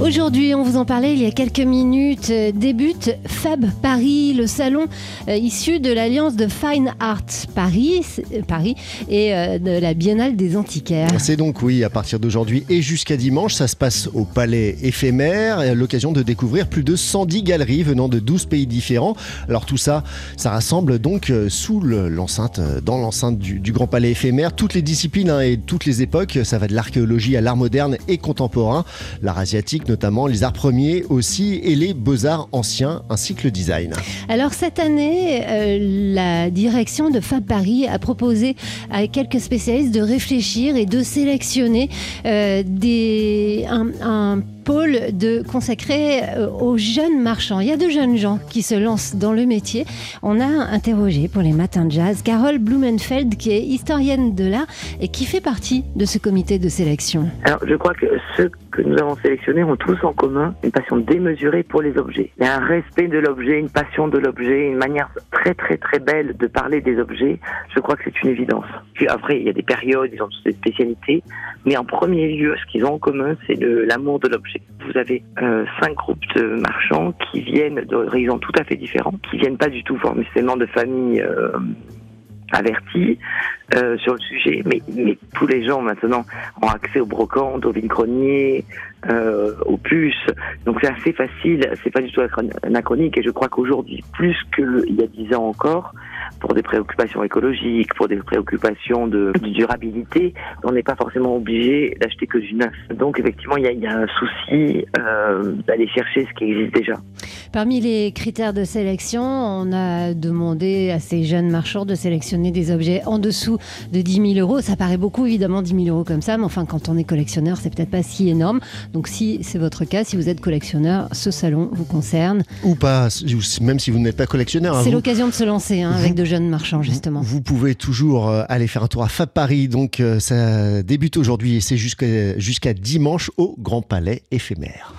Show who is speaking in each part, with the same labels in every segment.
Speaker 1: Aujourd'hui, on vous en parlait il y a quelques minutes, euh, débute Fab Paris, le salon euh, issu de l'alliance de Fine Arts Paris, euh, Paris et de la Biennale des Antiquaires.
Speaker 2: C'est donc oui, à partir d'aujourd'hui et jusqu'à dimanche, ça se passe au Palais éphémère, l'occasion de découvrir plus de 110 galeries venant de 12 pays différents. Alors tout ça, ça rassemble donc sous le- l'enceinte, dans l'enceinte du, du Grand Palais éphémère, toutes les disciplines hein, et toutes les époques. Ça va de l'archéologie à l'art moderne et contemporain, l'art asiatique notamment, les arts premiers aussi et les beaux-arts anciens ainsi que le design.
Speaker 1: Alors cette année, euh, la direction de Fab Paris a proposé à quelques spécialistes de réfléchir et de sélectionner euh, des, un, un pôle de consacré euh, aux jeunes marchands. Il y a de jeunes gens qui se lancent dans le métier. On a interrogé pour les matins de jazz Carole Blumenfeld qui est historienne de l'art et qui fait partie de ce comité de sélection.
Speaker 3: Alors, je crois que ceux que nous avons sélectionnés ont tous en commun une passion démesurée pour les objets. Il y a un respect de l'objet, une passion de l'objet, une manière très très très belle de parler des objets. Je crois que c'est une évidence. Puis après, il y a des périodes, ils ont toutes des spécialités, mais en premier lieu, ce qu'ils ont en commun, c'est l'amour de l'objet. Vous avez euh, cinq groupes de marchands qui viennent d'horizons tout à fait différents, qui viennent pas du tout forcément de familles euh, averties euh, sur le sujet, mais, mais tous les gens maintenant ont accès aux brocantes, aux vignes-greniers, euh, aux puces. Donc c'est assez facile, c'est pas du tout anachronique et je crois qu'aujourd'hui, plus qu'il y a dix ans encore, pour des préoccupations écologiques, pour des préoccupations de, durabilité, on n'est pas forcément obligé d'acheter que du neuf. Donc effectivement, il y a, il y a un souci euh, d'aller chercher ce qui existe déjà.
Speaker 1: Parmi les critères de sélection, on a demandé à ces jeunes marchands de sélectionner des objets en dessous de 10 000 euros. Ça paraît beaucoup, évidemment, 10 000 euros comme ça, mais enfin, quand on est collectionneur, c'est peut-être pas si énorme. Donc, si c'est votre cas, si vous êtes collectionneur, ce salon vous concerne.
Speaker 2: Ou pas, même si vous n'êtes pas collectionneur. hein,
Speaker 1: C'est l'occasion de se lancer hein, avec de jeunes marchands, justement.
Speaker 2: Vous pouvez toujours euh, aller faire un tour à Fab Paris. Donc, euh, ça débute aujourd'hui et c'est jusqu'à jusqu'à dimanche au Grand Palais éphémère.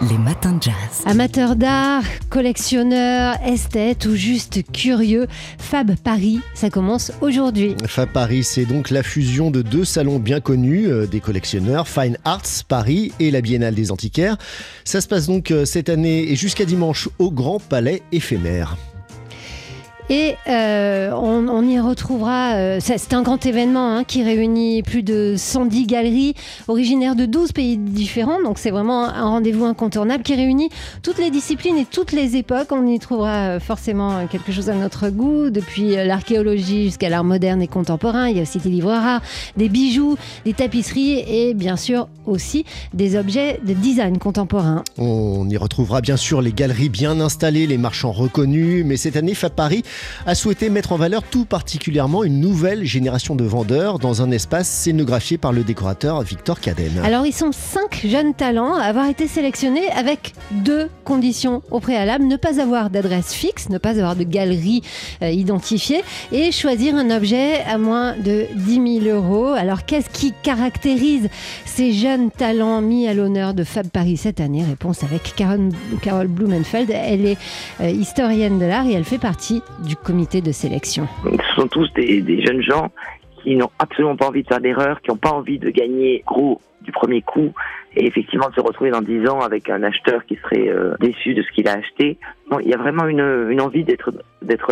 Speaker 4: Les matins de jazz.
Speaker 1: Amateurs d'art, collectionneurs, esthètes ou juste curieux, Fab Paris, ça commence aujourd'hui.
Speaker 2: Fab Paris, c'est donc la fusion de deux salons bien connus euh, des collectionneurs, Fine Arts Paris et la Biennale des Antiquaires. Ça se passe donc euh, cette année et jusqu'à dimanche au Grand Palais éphémère.
Speaker 1: Et euh, on, on y retrouvera, euh, c'est un grand événement hein, qui réunit plus de 110 galeries originaires de 12 pays différents, donc c'est vraiment un rendez-vous incontournable qui réunit toutes les disciplines et toutes les époques. On y trouvera euh, forcément quelque chose à notre goût, depuis euh, l'archéologie jusqu'à l'art moderne et contemporain. Il y a aussi des livres rares, des bijoux, des tapisseries et bien sûr aussi des objets de design contemporain.
Speaker 2: On y retrouvera bien sûr les galeries bien installées, les marchands reconnus, mais cette année, Fab Paris a souhaité mettre en valeur tout particulièrement une nouvelle génération de vendeurs dans un espace scénographié par le décorateur Victor Cadenne.
Speaker 1: Alors, ils sont cinq jeunes talents à avoir été sélectionnés avec deux conditions au préalable. Ne pas avoir d'adresse fixe, ne pas avoir de galerie euh, identifiée et choisir un objet à moins de 10 000 euros. Alors, qu'est-ce qui caractérise ces jeunes talents mis à l'honneur de Fab Paris cette année? Réponse avec Carole, Blumenfeld. Elle est euh, historienne de l'art et elle fait partie du comité de sélection.
Speaker 3: Ce sont tous des, jeunes gens qui n'ont absolument pas envie de faire d'erreur, qui n'ont pas envie de gagner gros du premier coup et effectivement de se retrouver dans 10 ans avec un acheteur qui serait euh, déçu de ce qu'il a acheté. Non, il y a vraiment une, envie d'être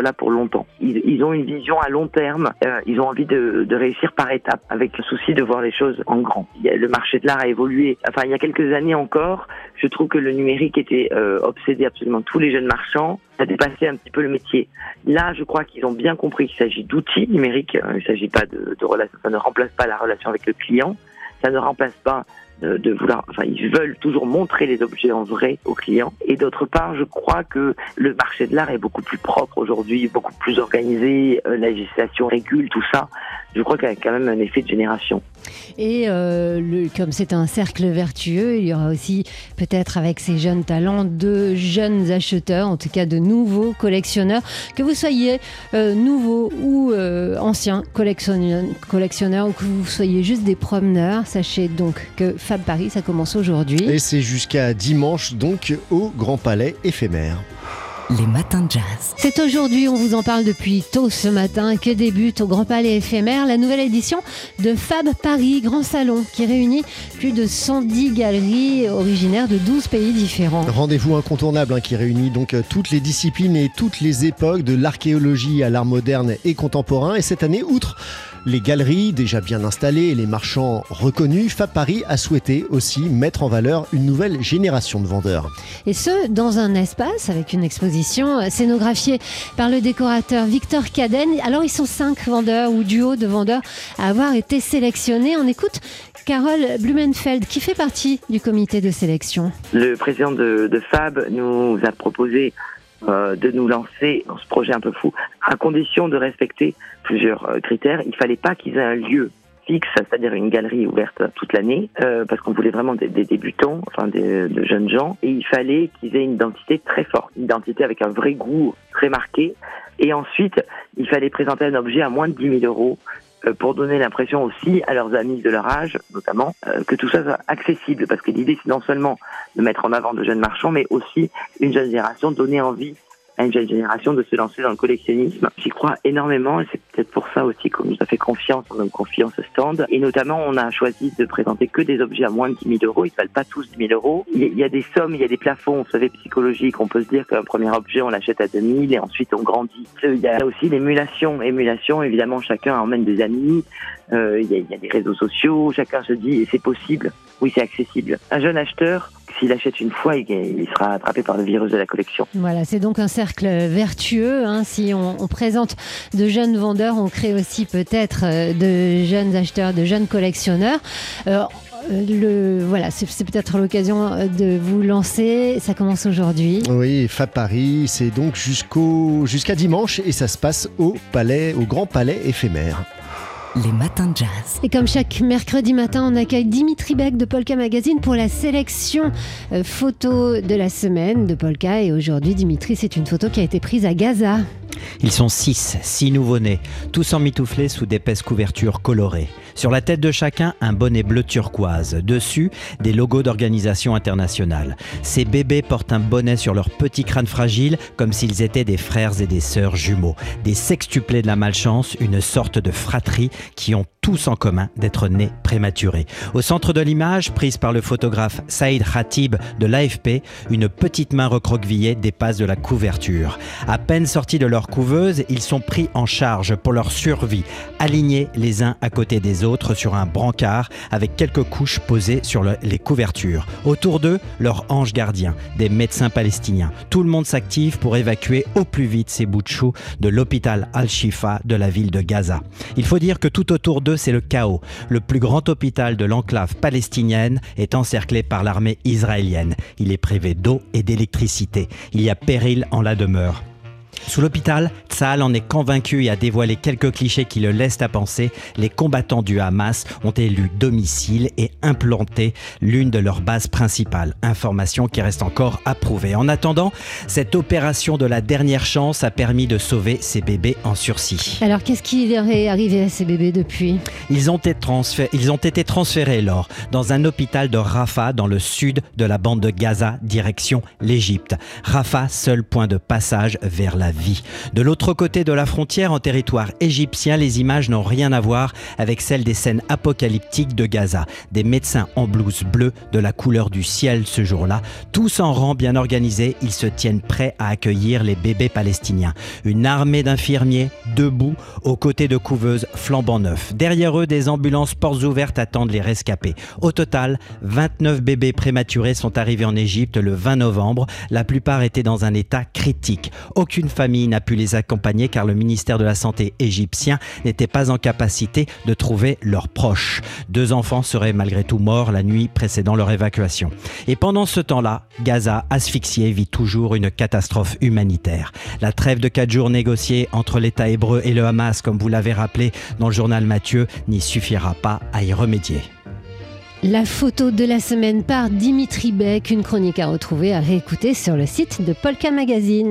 Speaker 3: là pour longtemps. Ils, ont une vision à long terme. euh, ils ont envie de, réussir par étapes, avec le souci de voir les choses en grand. Il y a- le marché de l'art a évolué. Enfin, il y a quelques années encore, je trouve que le numérique était euh, obsédé absolument tous les jeunes marchands. Ça a dépassé un petit peu le métier. Là, je crois qu'ils ont bien compris qu'il s'agit d'outils numériques. euh, Il ne s'agit pas de, de relation. Ça ne remplace pas la relation avec le client. Ça ne remplace pas de, de vouloir. Enfin, ils veulent toujours montrer les objets en vrai aux clients. Et d'autre part, je crois que le marché de l'art est beaucoup plus propre aujourd'hui, beaucoup plus organisé. euh, la législation régule tout ça. Je crois qu'il y a quand même un effet de génération.
Speaker 1: Et euh, le- comme c'est un cercle vertueux, il y aura aussi peut-être avec ces jeunes talents de jeunes acheteurs, en tout cas de nouveaux collectionneurs, que vous soyez euh, nouveau ou euh, ancien collectionneur, collectionneur ou que vous soyez juste des promeneurs. Sachez donc que Fab Paris, ça commence aujourd'hui.
Speaker 2: Et c'est jusqu'à dimanche donc au Grand Palais éphémère.
Speaker 4: Les matins de jazz.
Speaker 1: C'est aujourd'hui, on vous en parle depuis tôt ce matin, que débute au Grand Palais éphémère la nouvelle édition de Fab Paris Grand Salon, qui réunit plus de 110 galeries originaires de 12 pays différents.
Speaker 2: Rendez-vous incontournable hein, qui réunit donc euh, toutes les disciplines et toutes les époques, de l'archéologie à l'art moderne et contemporain. Et cette année, outre les galeries déjà bien installées et les marchands reconnus, Fab Paris a souhaité aussi mettre en valeur une nouvelle génération de vendeurs.
Speaker 1: Et ce, dans un espace avec une exposition scénographiée par le décorateur Victor Caden. Alors, ils sont cinq vendeurs ou duos de vendeurs à avoir été sélectionnés. On écoute Carole Blumenfeld, qui fait partie du comité de sélection.
Speaker 3: Le président de, de Fab nous a proposé euh, de nous lancer dans ce projet un peu fou, à condition de respecter plusieurs euh, critères. Il fallait pas qu'ils aient un lieu fixe, c'est-à-dire une galerie ouverte toute l'année, euh, parce qu'on voulait vraiment des, débutants, enfin des, de jeunes gens, et il fallait qu'ils aient une identité très forte, une identité avec un vrai goût très marqué. Et ensuite, il fallait présenter un objet à moins de 10 000 euros pour donner l'impression aussi à leurs amis de leur âge, notamment, euh, que tout ça soit accessible. Parce que l'idée, c'est non seulement de mettre en avant de jeunes marchands, mais aussi une jeune génération, donner envie à une jeune génération de se lancer dans le collectionnisme. J'y crois énormément et c'est peut-être pour ça aussi qu'on nous a fait confiance, on a confiance au stand. Et notamment, on a choisi de présenter que des objets à moins de 10 000 euros. Ils ne valent pas tous 10 000 euros. Il y a des sommes, il y a des plafonds, vous savez, psychologiques. On peut se dire qu'un premier objet, on l'achète à 2 000 et ensuite on grandit. Il y a aussi l'émulation. Émulation, évidemment, chacun emmène des amis. Euh, il, y a, il y a des réseaux sociaux. Chacun se dit, c'est possible. Oui, c'est accessible. Un jeune acheteur, s'il achète une fois, il, sera attrapé par le virus de la collection.
Speaker 1: Voilà, c'est donc un cercle vertueux. Hein. Si on, présente de jeunes vendeurs, on crée aussi peut-être euh, de jeunes acheteurs, de jeunes collectionneurs. Euh, le, voilà, c'est peut-être l'occasion euh, de vous lancer. Ça commence aujourd'hui.
Speaker 2: Oui, Fab Paris, c'est donc jusqu'au jusqu'à dimanche et ça se passe au palais, au Grand Palais éphémère
Speaker 4: les matins de jazz.
Speaker 1: Et comme chaque mercredi matin, on accueille Dimitri Beck de Polka Magazine pour la sélection euh, photo de la semaine de Polka. Et aujourd'hui, Dimitri, c'est une photo qui a été prise à Gaza.
Speaker 5: Ils sont six, six nouveau-nés, tous emmitouflés sous d'épaisses couvertures colorées. Sur la tête de chacun, un bonnet bleu turquoise. Dessus, des logos d'organisations internationales. Ces bébés portent un bonnet sur leur petit crâne fragile, comme s'ils étaient des frères et des sœurs jumeaux. Des sextuplés de la malchance, une sorte de fratrie qui ont tous en commun d'être nés prématurés. Au centre de l'image, prise par le photographe Saïd Khatib de l'AFP, une petite main recroquevillée dépasse de la couverture. À peine sortis de leur couveuse, ils sont pris en charge pour leur survie, alignés les uns à côté des autres sur un brancard avec quelques couches posées sur les couvertures. Autour d'eux, leur ange gardien, des médecins palestiniens. Tout le monde s'active pour évacuer au plus vite ces bouts de chou de l'hôpital Al-Shifa de la ville de Gaza. Il faut dire que tout autour d'eux, c'est le chaos. Le plus grand hôpital de l'enclave palestinienne est encerclé par l'armée israélienne. Il est privé d'eau et d'électricité. Il y a péril en la demeure. Sous l'hôpital, Tsahal en est convaincu et a dévoilé quelques clichés qui le laissent à penser. Les combattants du Hamas ont élu domicile et implanté l'une de leurs bases principales. Information qui reste encore approuvée. En attendant, cette opération de la dernière chance a permis de sauver ces bébés en sursis.
Speaker 1: Alors qu'est-ce qui leur est arrivé à ces bébés depuis?
Speaker 5: Ils ont, été transférés, ils ont été transférés, lors dans un hôpital de Rafah, dans le sud de la bande de Gaza, direction l'Égypte. Rafah, seul point de passage vers la vie. De l'autre côté de la frontière, en territoire égyptien, les images n'ont rien à voir avec celles des scènes apocalyptiques de Gaza. Des médecins en blouse bleue, de la couleur du ciel ce jour-là, tous en rang bien organisés, ils se tiennent prêts à accueillir les bébés palestiniens. Une armée d'infirmiers debout aux côtés de couveuses flambant neufs. Derrière eux, des ambulances portes ouvertes attendent les rescapés. Au total, 29 bébés prématurés sont arrivés en Égypte le 20 novembre. La plupart étaient dans un état critique. Aucune famille n'a pu les accompagner car le ministère de la Santé égyptien n'était pas en capacité de trouver leurs proches. Deux enfants seraient malgré tout morts la nuit précédant leur évacuation. Et pendant ce temps-là, Gaza, asphyxié, vit toujours une catastrophe humanitaire. La trêve de quatre jours négociée entre l'État hébreu et le Hamas, comme vous l'avez rappelé dans le journal Mathieu, n'y suffira pas à y remédier.
Speaker 1: La photo de la semaine par Dimitri Beck, une chronique à retrouver, à réécouter sur le site de Polka Magazine.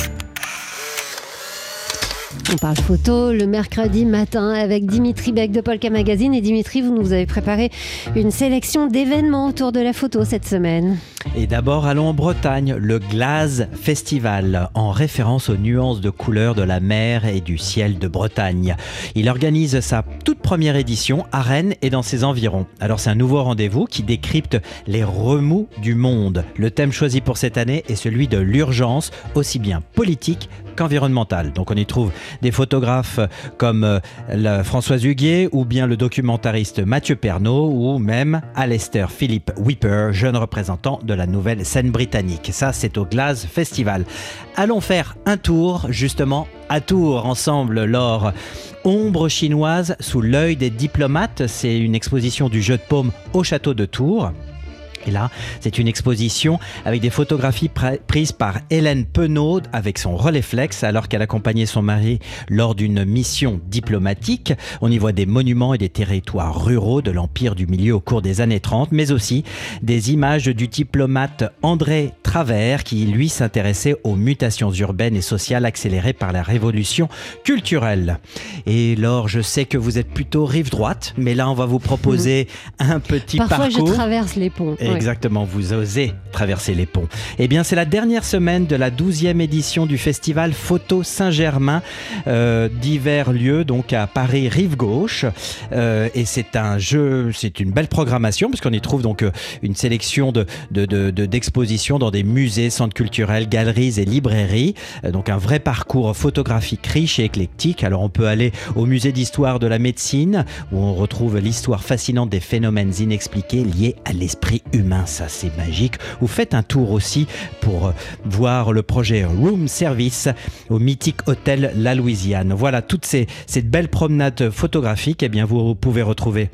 Speaker 1: On parle photo le mercredi matin avec Dimitri Beck de Polka Magazine. Et Dimitri, vous nous avez préparé une sélection d'événements autour de la photo cette semaine.
Speaker 5: Et d'abord, allons en Bretagne, le Glaze Festival, en référence aux nuances de couleurs de la mer et du ciel de Bretagne. Il organise sa toute première édition à Rennes et dans ses environs. Alors c'est un nouveau rendez-vous qui décrypte les remous du monde. Le thème choisi pour cette année est celui de l'urgence, aussi bien politique qu'environnementale. Donc on y trouve des photographes comme euh, Françoise Huguet ou bien le documentariste Mathieu Pernaud ou même Alistair Philippe Whipper, jeune représentant de la nouvelle scène britannique. Ça, c'est au Glaze Festival. Allons faire un tour justement à Tours ensemble, Laure. Ombre chinoise sous l'œil des diplomates, c'est une exposition du jeu de paume au château de Tours. Et là, c'est une exposition avec des photographies prises par Hélène Penaud avec son Releflex alors qu'elle accompagnait son mari lors d'une mission diplomatique. On y voit des monuments et des territoires ruraux de l'Empire du Milieu au cours des années 30, mais aussi des images du diplomate André Travers qui, lui, s'intéressait aux mutations urbaines et sociales accélérées par la révolution culturelle. Et Laure, je sais que vous êtes plutôt rive droite, mais là, on va vous proposer un petit
Speaker 1: Parfois,
Speaker 5: parcours.
Speaker 1: je traverse les ponts.
Speaker 5: Exactement, vous osez traverser les ponts. Eh bien, c'est la dernière semaine de la 12e édition du festival Photo Saint-Germain, euh, divers lieux, donc à Paris, rive gauche. Euh, et c'est un jeu, c'est une belle programmation, puisqu'on y trouve donc euh, une sélection de, d'expositions dans des musées, centres culturels, galeries et librairies. Euh, donc un vrai parcours photographique riche et éclectique. Alors on peut aller au musée d'histoire de la médecine, où on retrouve l'histoire fascinante des phénomènes inexpliqués liés à l'esprit humain humain, ça c'est magique. Vous faites un tour aussi pour euh, voir le projet Room Service au mythique hôtel La Louisiane. Voilà, toutes ces, cette belle promenade photographique, et eh bien vous pouvez retrouver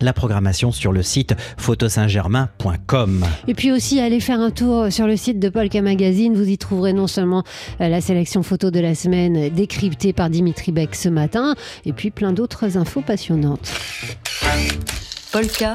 Speaker 5: la programmation sur le site photosaintgermain.com.
Speaker 1: Et puis aussi, allez faire un tour sur le site de Polka Magazine. Vous y trouverez non seulement euh, la sélection photo de la semaine décryptée par Dimitri Beck ce matin, et puis plein d'autres infos passionnantes.
Speaker 4: Polka.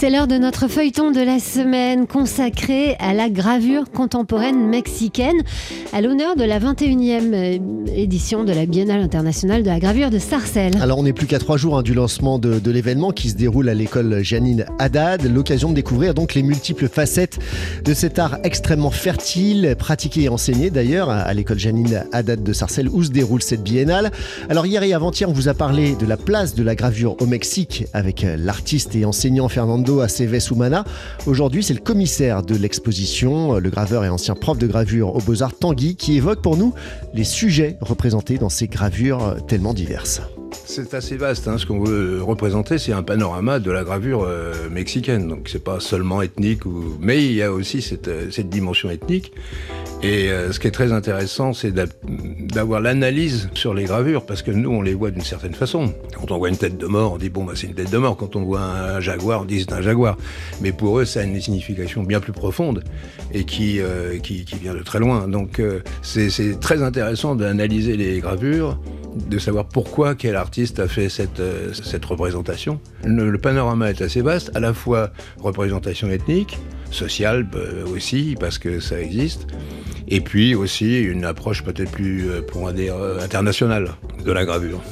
Speaker 1: C'est l'heure de notre feuilleton de la semaine consacré à la gravure contemporaine mexicaine, à l'honneur de la 21e euh, édition de la Biennale internationale de la gravure de Sarcelles.
Speaker 2: Alors on n'est plus qu'à trois jours hein, du lancement de, de l'événement qui se déroule à l'école Janine Haddad, l'occasion de découvrir donc les multiples facettes de cet art extrêmement fertile, pratiqué et enseigné d'ailleurs à l'école Janine Haddad de Sarcelles où se déroule cette biennale. Alors hier et avant-hier on vous a parlé de la place de la gravure au Mexique avec euh, l'artiste et enseignant Fernando à Aceves Humana. Aujourd'hui, c'est le commissaire de l'exposition, le graveur et ancien prof de gravure aux Beaux-Arts Tanguy, qui évoque pour nous les sujets représentés dans ces gravures tellement diverses.
Speaker 6: C'est assez vaste. Hein. Ce qu'on veut représenter, c'est un panorama de la gravure euh, mexicaine. Donc, c'est pas seulement ethnique, mais il y a aussi cette, euh, cette dimension ethnique. Et euh, ce qui est très intéressant, c'est d'avoir l'analyse sur les gravures, parce que nous, on les voit d'une certaine façon. Quand on voit une tête de mort, on dit bon, bah, c'est une tête de mort. Quand on voit un jaguar, on dit c'est un jaguar. Mais pour eux, ça a une signification bien plus profonde et qui, euh, qui, qui, vient de très loin. Donc, euh, c'est très intéressant d'analyser les gravures, de savoir pourquoi quel artiste a fait cette, cette représentation. Le, le panorama est assez vaste, à la fois représentation ethnique, sociale aussi, parce que ça existe et puis aussi une approche peut-être plus, euh, pour dire, euh, internationale de la gravure.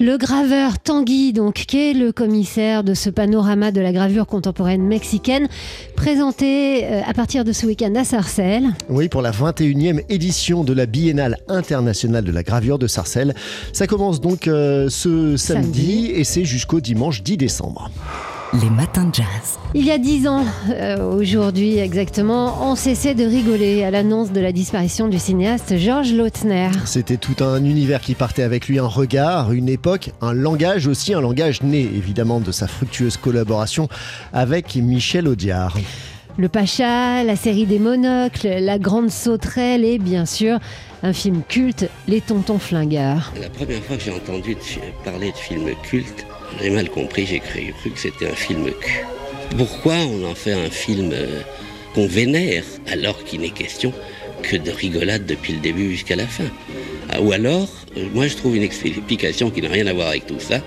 Speaker 1: Le graveur Tanguy, donc, qui est le commissaire de ce panorama de la gravure contemporaine mexicaine, présenté euh, à partir de ce week-end à Sarcelles.
Speaker 2: Oui, pour la 21e édition de la Biennale internationale de la gravure de Sarcelles. Ça commence donc ce samedi, samedi. et c'est jusqu'au dimanche 10 décembre.
Speaker 4: Les matins de jazz.
Speaker 1: Il y a dix ans, euh, aujourd'hui exactement, on cessait de rigoler à l'annonce de la disparition du cinéaste Georges Lautner.
Speaker 2: C'était tout un univers qui partait avec lui, un regard, une époque, un langage aussi, un langage né évidemment de sa fructueuse collaboration avec Michel Audiard.
Speaker 1: Le Pacha, la série des monocles, la grande sauterelle et bien sûr un film culte, Les Tontons Flingueurs.
Speaker 7: La première fois que j'ai entendu parler de film culte, j'ai mal compris, j'ai cru, que c'était un film cul. Pourquoi on en fait un film euh, qu'on vénère alors qu'il n'est question que de rigolade depuis le début jusqu'à la fin? Ou alors, euh, moi je trouve une explication qui n'a rien à voir avec tout ça.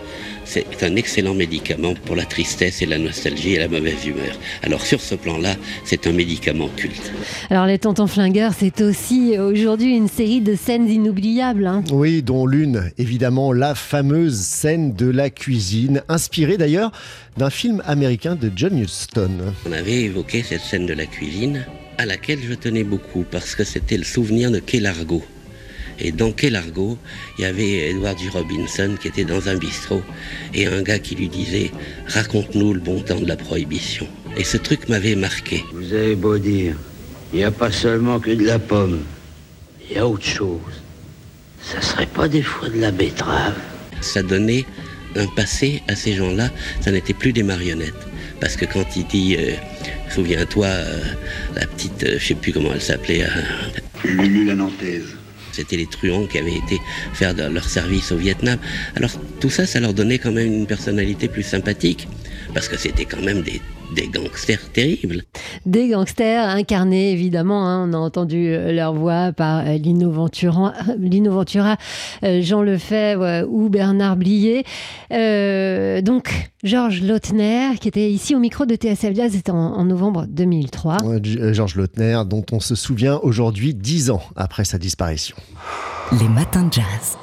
Speaker 7: C'est un excellent médicament pour la tristesse et la nostalgie et la mauvaise humeur. Alors sur ce plan-là, c'est un médicament culte.
Speaker 1: Alors les Tontons Flingueurs, c'est aussi euh, aujourd'hui une série de scènes inoubliables. hein.
Speaker 2: Oui, dont l'une, évidemment, la fameuse scène de la cuisine, inspirée d'ailleurs d'un film américain de John Huston.
Speaker 7: On avait évoqué cette scène de la cuisine à laquelle je tenais beaucoup parce que c'était le souvenir de Kay Largo. Et dans Kay Largo, il y avait Edward G. Robinson qui était dans un bistrot et un gars qui lui disait Raconte-nous le bon temps de la prohibition. Et ce truc m'avait marqué.
Speaker 8: Vous avez beau dire, il n'y a pas seulement que de la pomme, il y a autre chose. Ça serait pas des fois de la betterave
Speaker 7: Ça donnait un passé à ces gens-là, ça n'était plus des marionnettes. Parce que quand il dit, euh, souviens-toi, euh, la petite, euh, je sais plus comment elle s'appelait, euh,
Speaker 8: Lulu la Nantaise.
Speaker 7: C'était les truands qui avaient été faire leur service au Vietnam. Alors tout ça, ça leur donnait quand même une personnalité plus sympathique, parce que c'était quand même des, des gangsters terribles.
Speaker 1: Des gangsters incarnés, évidemment. hein. On a entendu euh, leur voix par euh, Lino Ventura, Lino Ventura, euh, Jean Lefebvre ou Bernard Blier. Euh, donc, Georges Lautner, qui était ici au micro de TSF Jazz, c'était en, en novembre 2003.
Speaker 2: Euh, Georges Lautner, dont on se souvient aujourd'hui, dix ans après sa disparition.
Speaker 4: Les matins de jazz.